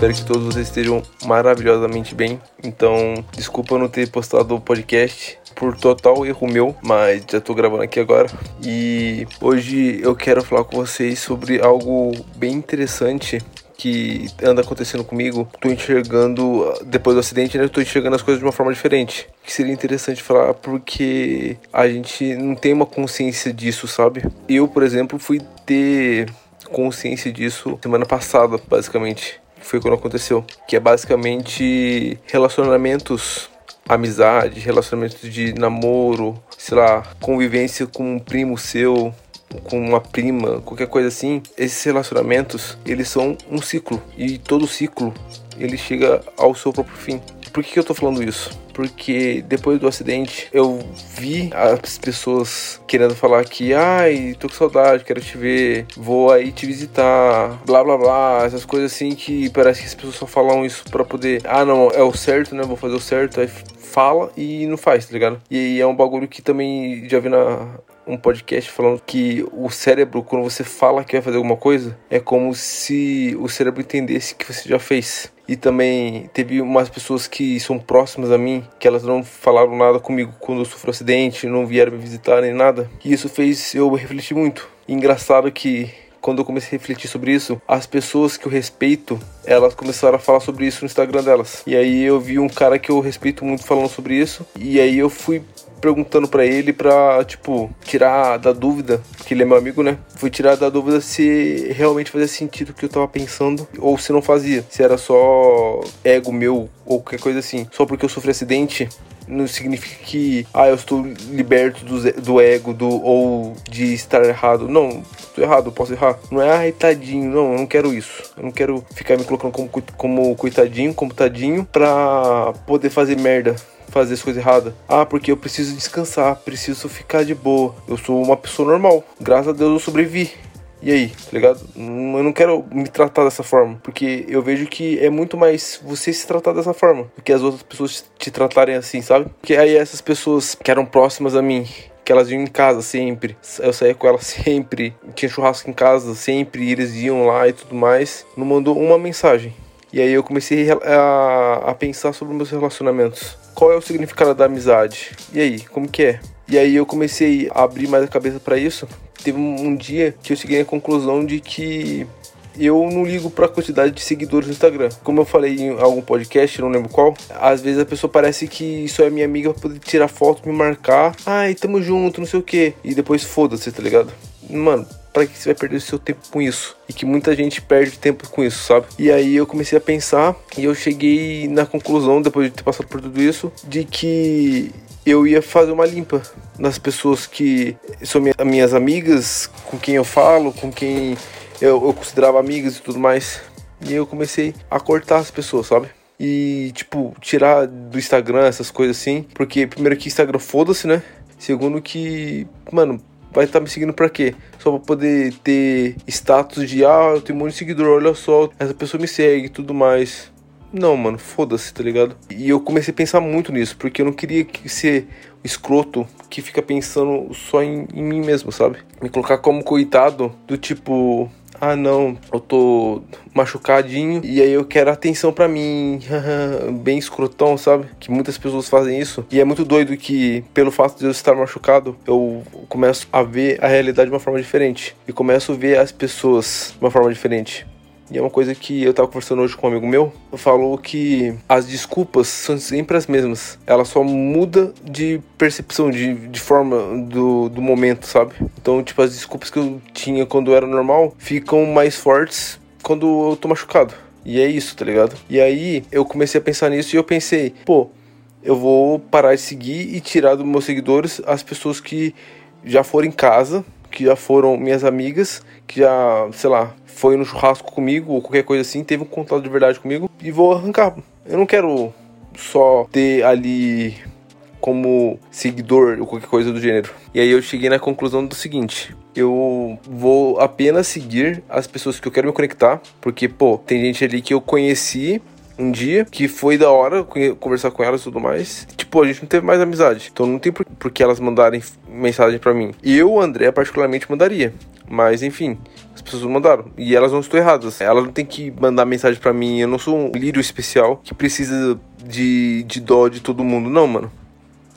Espero que todos vocês estejam maravilhosamente bem. Então, desculpa não ter postado o podcast por total erro meu, mas já tô gravando aqui agora. E hoje eu quero falar com vocês sobre algo bem interessante que anda acontecendo comigo, tô enxergando, depois do acidente, né, tô enxergando as coisas de uma forma diferente. Que seria interessante falar porque a gente não tem uma consciência disso, sabe? Eu, por exemplo, fui ter consciência disso semana passada, basicamente. Foi quando aconteceu. Que é basicamente relacionamentos amizade, relacionamentos de namoro, sei lá, convivência com um primo seu, com uma prima, qualquer coisa assim, esses relacionamentos, eles são um ciclo e todo ciclo ele chega ao seu próprio fim. Por que, que eu tô falando isso? Porque depois do acidente eu vi as pessoas querendo falar que, ai, tô com saudade, quero te ver, vou aí te visitar, blá blá blá, essas coisas assim que parece que as pessoas só falam isso para poder, ah não, é o certo, né? Vou fazer o certo, aí fala e não faz, tá ligado? E aí é um bagulho que também já vi na, um podcast falando que o cérebro, quando você fala que vai fazer alguma coisa, é como se o cérebro entendesse que você já fez. E também teve umas pessoas que são próximas a mim, que elas não falaram nada comigo quando eu sofri um acidente, não vieram me visitar nem nada. E isso fez eu refletir muito. E engraçado que quando eu comecei a refletir sobre isso, as pessoas que eu respeito, elas começaram a falar sobre isso no Instagram delas. E aí eu vi um cara que eu respeito muito falando sobre isso, e aí eu fui perguntando para ele pra, tipo, tirar da dúvida, que ele é meu amigo, né? Fui tirar da dúvida se realmente fazia sentido o que eu tava pensando ou se não fazia. Se era só ego meu ou qualquer coisa assim. Só porque eu sofri acidente, não significa que ah, eu estou liberto do, do ego do, ou de estar errado. Não, estou errado, posso errar. Não é ai, tadinho, não, eu não quero isso. Eu não quero ficar me colocando como, como coitadinho, como tadinho, pra poder fazer merda fazer as coisas erradas. Ah, porque eu preciso descansar, preciso ficar de boa. Eu sou uma pessoa normal. Graças a Deus eu sobrevivi. E aí, tá ligado? Eu não quero me tratar dessa forma, porque eu vejo que é muito mais você se tratar dessa forma do que as outras pessoas te tratarem assim, sabe? Porque aí essas pessoas que eram próximas a mim, que elas iam em casa sempre, eu saía com elas sempre, tinha churrasco em casa sempre, eles iam lá e tudo mais, não mandou uma mensagem. E aí eu comecei a, a pensar sobre meus relacionamentos. Qual é o significado da amizade? E aí, como que é? E aí eu comecei a abrir mais a cabeça para isso. Teve um, dia que eu cheguei à conclusão de que eu não ligo pra quantidade de seguidores no Instagram. Como eu falei em algum podcast, não lembro qual, às vezes a pessoa parece que só é minha amiga pra poder tirar foto, me marcar. Ai, tamo junto, não sei o que. E depois foda-se, tá ligado? Mano, para que você vai perder o seu tempo com isso? E que muita gente perde tempo com isso, sabe? E aí eu comecei a pensar e eu cheguei na conclusão, depois de ter passado por tudo isso, de que eu ia fazer uma limpa nas pessoas que são minhas amigas, com quem eu falo, com quem eu, eu considerava amigas e tudo mais. E eu comecei a cortar as pessoas, sabe? E, tipo, tirar do Instagram essas coisas assim. Porque, primeiro, que Instagram foda-se, né? Segundo, que, mano, vai estar tá me seguindo pra quê? Só pra poder ter status de, ah, eu tenho um monte de seguidor, olha só, essa pessoa me segue e tudo mais. Não, mano, foda-se, tá ligado? E eu comecei a pensar muito nisso, porque eu não queria ser escroto que fica pensando só em, em mim mesmo, sabe? Me colocar como coitado do tipo, ah não, eu tô machucadinho e aí eu quero atenção para mim, bem escrotão, sabe? Que muitas pessoas fazem isso. E é muito doido que, pelo fato de eu estar machucado, eu começo a ver a realidade de uma forma diferente e começo a ver as pessoas de uma forma diferente. E é uma coisa que eu tava conversando hoje com um amigo meu, falou que as desculpas são sempre as mesmas. Ela só muda de percepção, de, de forma do, do momento, sabe? Então, tipo, as desculpas que eu tinha quando era normal ficam mais fortes quando eu tô machucado. E é isso, tá ligado? E aí eu comecei a pensar nisso e eu pensei, pô, eu vou parar de seguir e tirar dos meus seguidores as pessoas que já foram em casa, que já foram minhas amigas, que já, sei lá, foi no churrasco comigo ou qualquer coisa assim, teve um contato de verdade comigo e vou arrancar. Eu não quero só ter ali como seguidor ou qualquer coisa do gênero. E aí eu cheguei na conclusão do seguinte: eu vou apenas seguir as pessoas que eu quero me conectar, porque pô, tem gente ali que eu conheci um dia que foi da hora conversar com elas e tudo mais. Tipo, a gente não teve mais amizade. Então não tem por, que elas mandarem mensagem para mim. Eu, André, particularmente mandaria. Mas enfim, as pessoas mandaram. E elas não estão erradas. Elas não tem que mandar mensagem para mim. Eu não sou um lírio especial que precisa de, de dó de todo mundo. Não, mano.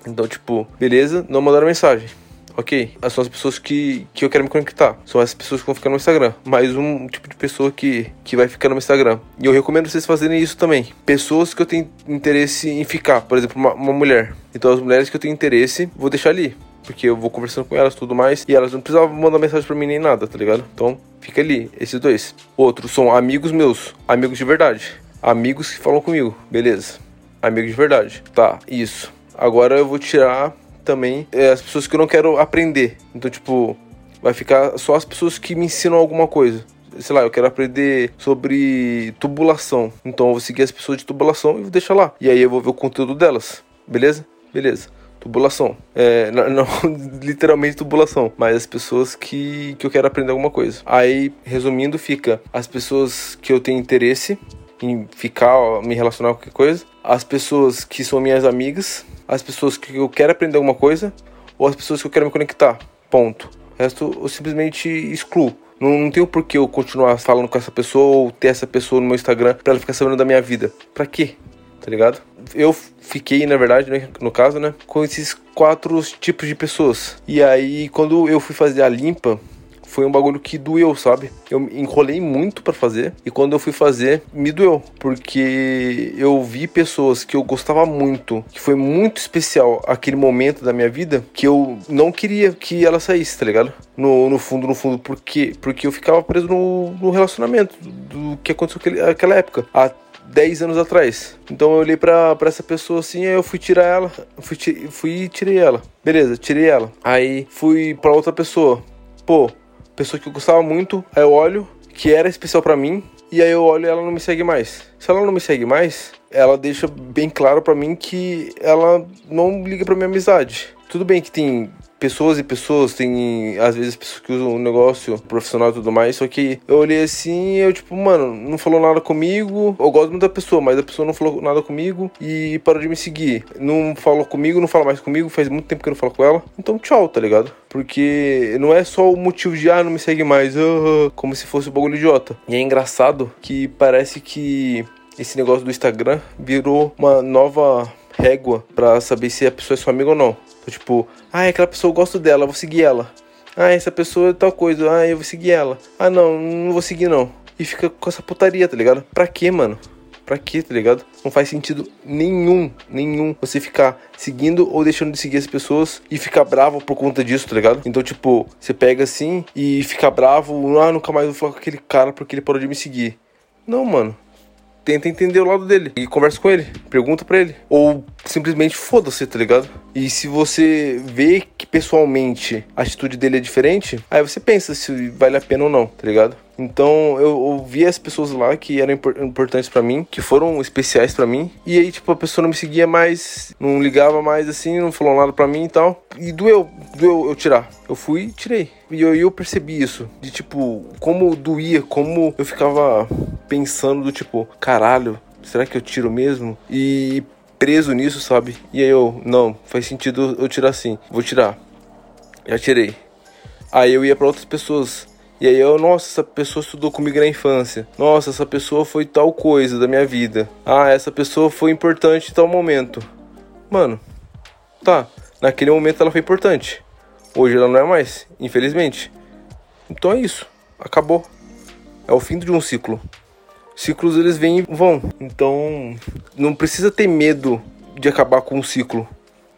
Então, tipo, beleza, não mandaram mensagem. Ok, são as pessoas que, que eu quero me conectar. São as pessoas que vão ficar no Instagram. Mais um tipo de pessoa que, que vai ficar no Instagram. E eu recomendo vocês fazerem isso também. Pessoas que eu tenho interesse em ficar. Por exemplo, uma, uma mulher. Então, as mulheres que eu tenho interesse, vou deixar ali porque eu vou conversando com elas tudo mais e elas não precisavam mandar mensagem para mim nem nada, tá ligado? Então, fica ali, esses dois. Outros são amigos meus, amigos de verdade. Amigos que falam comigo, beleza. Amigos de verdade. Tá, isso. Agora eu vou tirar também é, as pessoas que eu não quero aprender. Então, tipo, vai ficar só as pessoas que me ensinam alguma coisa. Sei lá, eu quero aprender sobre tubulação. Então eu vou seguir as pessoas de tubulação e vou deixar lá. E aí eu vou ver o conteúdo delas. Beleza? Beleza. Tubulação. É, não, não, literalmente tubulação, mas as pessoas que, que eu quero aprender alguma coisa. Aí, resumindo, fica as pessoas que eu tenho interesse em ficar, me relacionar com qualquer coisa, as pessoas que são minhas amigas, as pessoas que eu quero aprender alguma coisa ou as pessoas que eu quero me conectar. Ponto. O resto eu simplesmente excluo. Não, não tenho por que eu continuar falando com essa pessoa ou ter essa pessoa no meu Instagram pra ela ficar sabendo da minha vida. Pra quê? Tá ligado? Eu fiquei, na verdade, né, no caso, né, com esses quatro tipos de pessoas. E aí, quando eu fui fazer a limpa, foi um bagulho que doeu, sabe? Eu enrolei muito para fazer e quando eu fui fazer, me doeu, porque eu vi pessoas que eu gostava muito, que foi muito especial aquele momento da minha vida, que eu não queria que ela saísse, tá ligado? No, no fundo, no fundo, por quê? Porque eu ficava preso no, no relacionamento do que aconteceu naquela época. Há 10 anos atrás. Então eu olhei pra, pra essa pessoa assim, aí eu fui tirar ela, fui, fui e tirei ela. Beleza, tirei ela. Aí fui pra outra pessoa. Pô, pessoa que eu gostava muito, aí eu olho, que era especial para mim, e aí eu olho e ela não me segue mais. Se ela não me segue mais, ela deixa bem claro para mim que ela não liga pra minha amizade. Tudo bem que tem pessoas e pessoas, tem às vezes pessoas que usam o um negócio profissional e tudo mais, só que eu olhei assim eu tipo, mano, não falou nada comigo, eu gosto muito da pessoa, mas a pessoa não falou nada comigo e parou de me seguir. Não falou comigo, não fala mais comigo, faz muito tempo que eu não falo com ela, então tchau, tá ligado? Porque não é só o motivo de, ah, não me segue mais, uh, como se fosse o um bagulho idiota. E é engraçado que parece que esse negócio do Instagram virou uma nova régua para saber se a pessoa é sua amiga ou não. Então, tipo, ah, aquela pessoa eu gosto dela, vou seguir ela. Ah, essa pessoa é tal coisa, ah, eu vou seguir ela. Ah, não, não vou seguir não. E fica com essa putaria, tá ligado? Pra quê, mano? Pra quê, tá ligado? Não faz sentido nenhum, nenhum você ficar seguindo ou deixando de seguir as pessoas e ficar bravo por conta disso, tá ligado? Então, tipo, você pega assim e fica bravo, ah, nunca mais vou falar com aquele cara porque ele parou de me seguir. Não, mano tenta entender o lado dele e conversa com ele, pergunta para ele. Ou simplesmente foda-se, tá ligado? E se você vê que pessoalmente a atitude dele é diferente, aí você pensa se vale a pena ou não, tá ligado? Então eu ouvi as pessoas lá que eram importantes para mim, que foram especiais para mim, e aí tipo a pessoa não me seguia mais, não ligava mais assim, não falou nada para mim e tal. E doeu, doeu eu tirar. Eu fui e tirei. E eu, eu percebi isso, de tipo, como doía, como eu ficava pensando do tipo, caralho, será que eu tiro mesmo? E preso nisso, sabe? E aí eu, não, faz sentido eu tirar assim. Vou tirar. Já tirei. Aí eu ia para outras pessoas e aí eu, nossa, essa pessoa estudou comigo na infância. Nossa, essa pessoa foi tal coisa da minha vida. Ah, essa pessoa foi importante em tal momento. Mano, tá, naquele momento ela foi importante. Hoje ela não é mais, infelizmente. Então é isso, acabou. É o fim de um ciclo. Ciclos eles vêm e vão. Então não precisa ter medo de acabar com um ciclo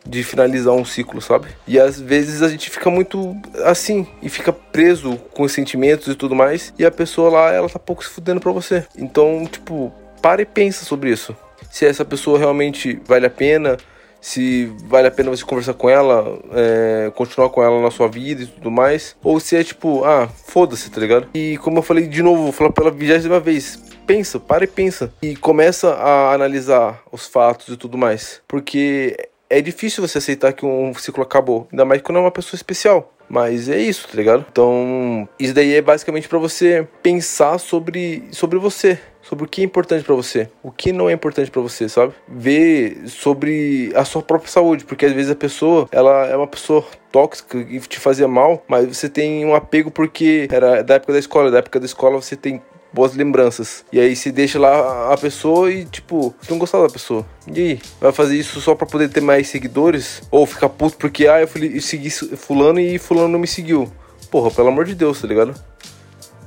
de finalizar um ciclo, sabe? E às vezes a gente fica muito assim e fica preso com os sentimentos e tudo mais, e a pessoa lá, ela tá pouco se fudendo pra você. Então, tipo, para e pensa sobre isso. Se essa pessoa realmente vale a pena, se vale a pena você conversar com ela, é, continuar com ela na sua vida e tudo mais, ou se é tipo, ah, foda-se, tá ligado? E como eu falei de novo, vou falar pela vigésima vez, pensa, para e pensa. E começa a analisar os fatos e tudo mais. Porque é difícil você aceitar que um ciclo acabou, ainda mais quando é uma pessoa especial. Mas é isso, tá ligado? Então, isso daí é basicamente para você pensar sobre, sobre você, sobre o que é importante para você, o que não é importante para você, sabe? Ver sobre a sua própria saúde, porque às vezes a pessoa, ela é uma pessoa tóxica e te fazia mal, mas você tem um apego porque era da época da escola, da época da escola você tem boas lembranças. E aí se deixa lá a pessoa e, tipo, você não gostar da pessoa. E aí? Vai fazer isso só pra poder ter mais seguidores? Ou ficar puto porque, ah, eu segui fulano e fulano não me seguiu. Porra, pelo amor de Deus, tá ligado?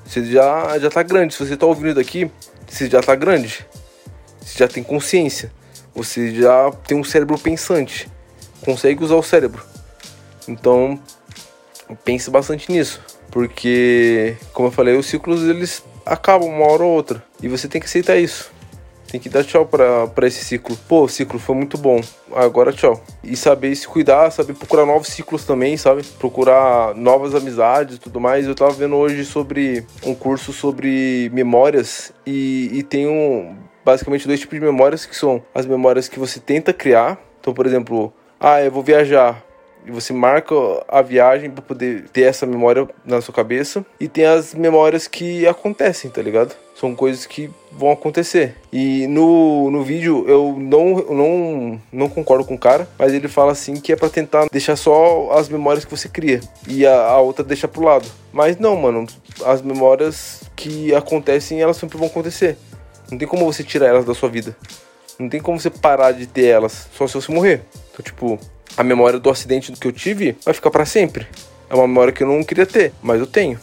Você já, já tá grande. Se você tá ouvindo daqui, você já tá grande. Você já tem consciência. Você já tem um cérebro pensante. Consegue usar o cérebro. Então, pense bastante nisso. Porque, como eu falei, os ciclos eles acaba uma hora ou outra. E você tem que aceitar isso. Tem que dar tchau para esse ciclo. Pô, ciclo foi muito bom. Agora tchau. E saber se cuidar, saber procurar novos ciclos também, sabe? Procurar novas amizades e tudo mais. Eu tava vendo hoje sobre um curso sobre memórias e, e tem um, basicamente dois tipos de memórias que são as memórias que você tenta criar. Então, por exemplo, ah, eu vou viajar e você marca a viagem para poder ter essa memória na sua cabeça. E tem as memórias que acontecem, tá ligado? São coisas que vão acontecer. E no, no vídeo eu não, não, não concordo com o cara, mas ele fala assim que é para tentar deixar só as memórias que você cria e a, a outra deixa pro lado. Mas não, mano, as memórias que acontecem, elas sempre vão acontecer. Não tem como você tirar elas da sua vida. Não tem como você parar de ter elas, só se você morrer. Então, tipo, a memória do acidente que eu tive vai ficar para sempre. É uma memória que eu não queria ter, mas eu tenho.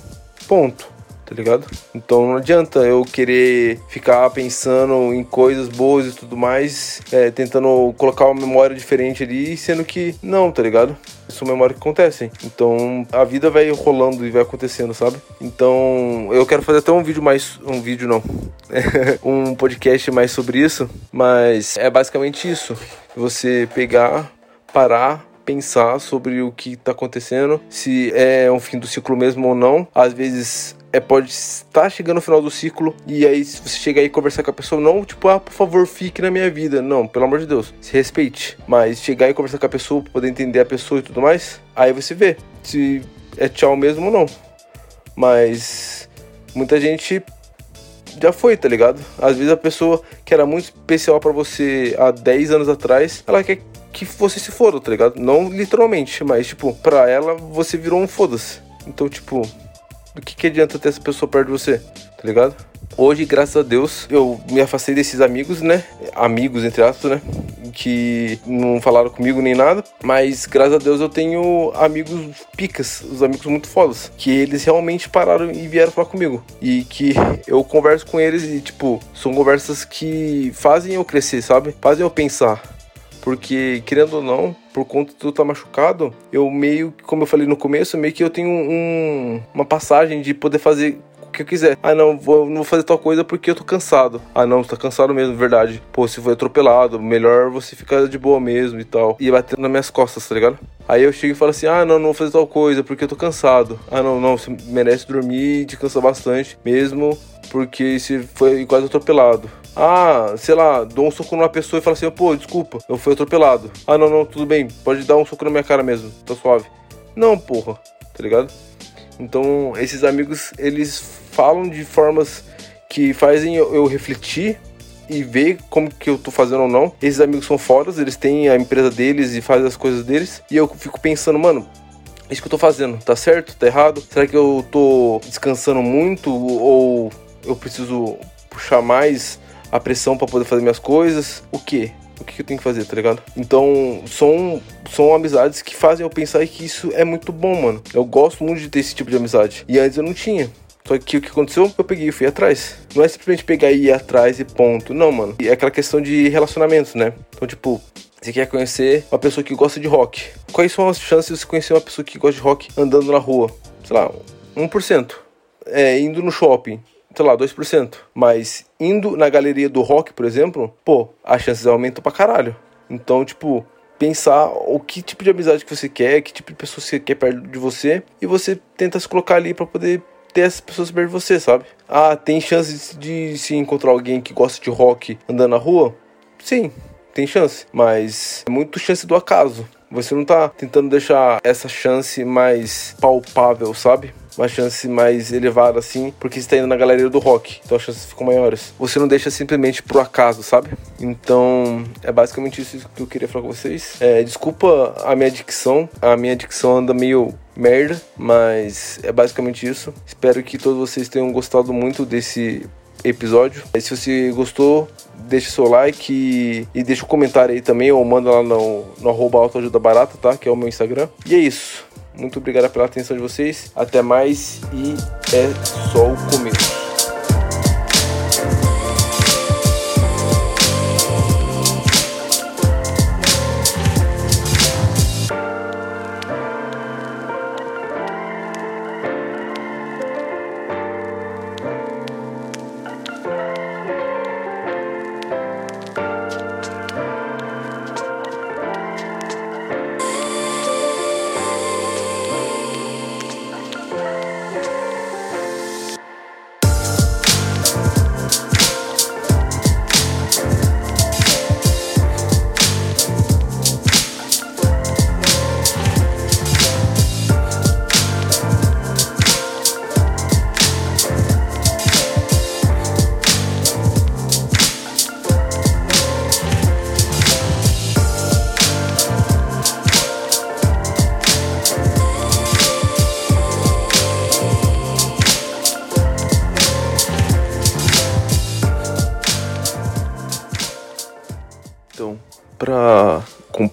Ponto. Tá ligado? Então não adianta eu querer ficar pensando em coisas boas e tudo mais, é, tentando colocar uma memória diferente ali, sendo que não, tá ligado? São memórias que acontecem. Então a vida vai rolando e vai acontecendo, sabe? Então eu quero fazer até um vídeo mais. Um vídeo não. um podcast mais sobre isso. Mas é basicamente isso. Você pegar parar, pensar sobre o que está acontecendo, se é um fim do ciclo mesmo ou não. Às vezes é, pode estar chegando no final do ciclo e aí se você chegar e conversar com a pessoa, não tipo, ah, por favor, fique na minha vida. Não, pelo amor de Deus, se respeite. Mas chegar e conversar com a pessoa, poder entender a pessoa e tudo mais, aí você vê se é tchau mesmo ou não. Mas muita gente já foi, tá ligado? Às vezes a pessoa que era muito especial para você há 10 anos atrás, ela quer que você se foda, tá ligado? Não literalmente, mas, tipo, pra ela você virou um foda-se. Então, tipo, do que, que adianta ter essa pessoa perto de você, tá ligado? Hoje, graças a Deus, eu me afastei desses amigos, né? Amigos, entre aspas, né? Que não falaram comigo nem nada. Mas, graças a Deus, eu tenho amigos picas, os amigos muito fodas. Que eles realmente pararam e vieram falar comigo. E que eu converso com eles e, tipo, são conversas que fazem eu crescer, sabe? Fazem eu pensar porque, querendo ou não, por conta de tu estar tá machucado, eu meio, como eu falei no começo, meio que eu tenho um, uma passagem de poder fazer que eu quiser. Ah, não, vou, não vou fazer tal coisa porque eu tô cansado. Ah, não, você tá cansado mesmo, verdade. Pô, se foi atropelado, melhor você ficar de boa mesmo e tal. E batendo nas minhas costas, tá ligado? Aí eu chego e falo assim: ah, não, não vou fazer tal coisa porque eu tô cansado. Ah, não, não, você merece dormir e descansar bastante, mesmo porque se foi quase atropelado. Ah, sei lá, dou um soco numa pessoa e falo assim, pô, desculpa, eu fui atropelado. Ah, não, não, tudo bem, pode dar um soco na minha cara mesmo, tá suave. Não, porra, tá ligado? Então, esses amigos, eles falam de formas que fazem eu, eu refletir e ver como que eu tô fazendo ou não. Esses amigos são fodas, eles têm a empresa deles e fazem as coisas deles. E eu fico pensando, mano, isso que eu tô fazendo, tá certo? Tá errado? Será que eu tô descansando muito? Ou eu preciso puxar mais a pressão para poder fazer minhas coisas. O que? O que eu tenho que fazer, tá ligado? Então, são, são amizades que fazem eu pensar que isso é muito bom, mano. Eu gosto muito de ter esse tipo de amizade. E antes eu não tinha. Só que o que aconteceu? Eu peguei e fui atrás. Não é simplesmente pegar e ir atrás e ponto. Não, mano. É aquela questão de relacionamento, né? Então, tipo, você quer conhecer uma pessoa que gosta de rock. Quais são as chances de você conhecer uma pessoa que gosta de rock andando na rua? Sei lá, 1%. É, indo no shopping sei lá, 2%. Mas indo na galeria do rock, por exemplo, pô, as chances aumentam pra caralho. Então, tipo, pensar o que tipo de amizade que você quer, que tipo de pessoa você quer perto de você, e você tenta se colocar ali para poder ter essas pessoas perto de você, sabe? Ah, tem chances de se encontrar alguém que gosta de rock andando na rua? Sim, tem chance, mas é muito chance do acaso Você não tá tentando deixar essa chance mais palpável, sabe? Uma chance mais elevada assim, porque você tá indo na galeria do rock, então as chances ficam maiores. Você não deixa simplesmente pro acaso, sabe? Então é basicamente isso que eu queria falar com vocês. É, desculpa a minha dicção, a minha dicção anda meio merda, mas é basicamente isso. Espero que todos vocês tenham gostado muito desse episódio. Se você gostou, deixe seu like e, e deixa um comentário aí também, ou manda lá no, no arroba autoajuda barata, tá? Que é o meu Instagram. E é isso. Muito obrigado pela atenção de vocês. Até mais e é só o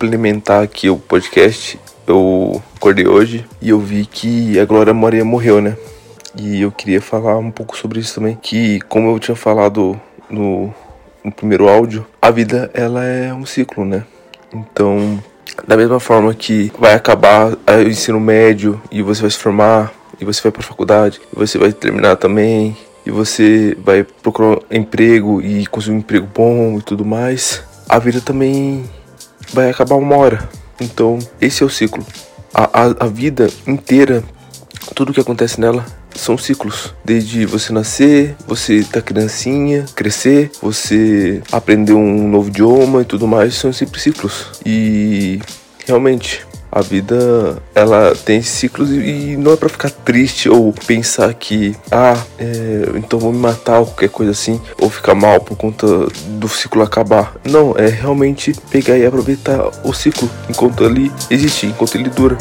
complementar aqui o podcast, eu acordei hoje e eu vi que a Glória Maria morreu, né? E eu queria falar um pouco sobre isso também, que como eu tinha falado no, no primeiro áudio, a vida ela é um ciclo, né? Então, da mesma forma que vai acabar o ensino médio e você vai se formar e você vai para faculdade e você vai terminar também e você vai procurar emprego e conseguir um emprego bom e tudo mais a vida também vai acabar uma hora. Então, esse é o ciclo. A, a, a vida inteira, tudo que acontece nela são ciclos. Desde você nascer, você tá criancinha, crescer, você aprender um novo idioma e tudo mais, são sempre ciclos. E realmente a vida ela tem ciclos e não é para ficar triste ou pensar que ah é, então vou me matar ou qualquer coisa assim ou ficar mal por conta do ciclo acabar. Não é realmente pegar e aproveitar o ciclo enquanto ele existe enquanto ele dura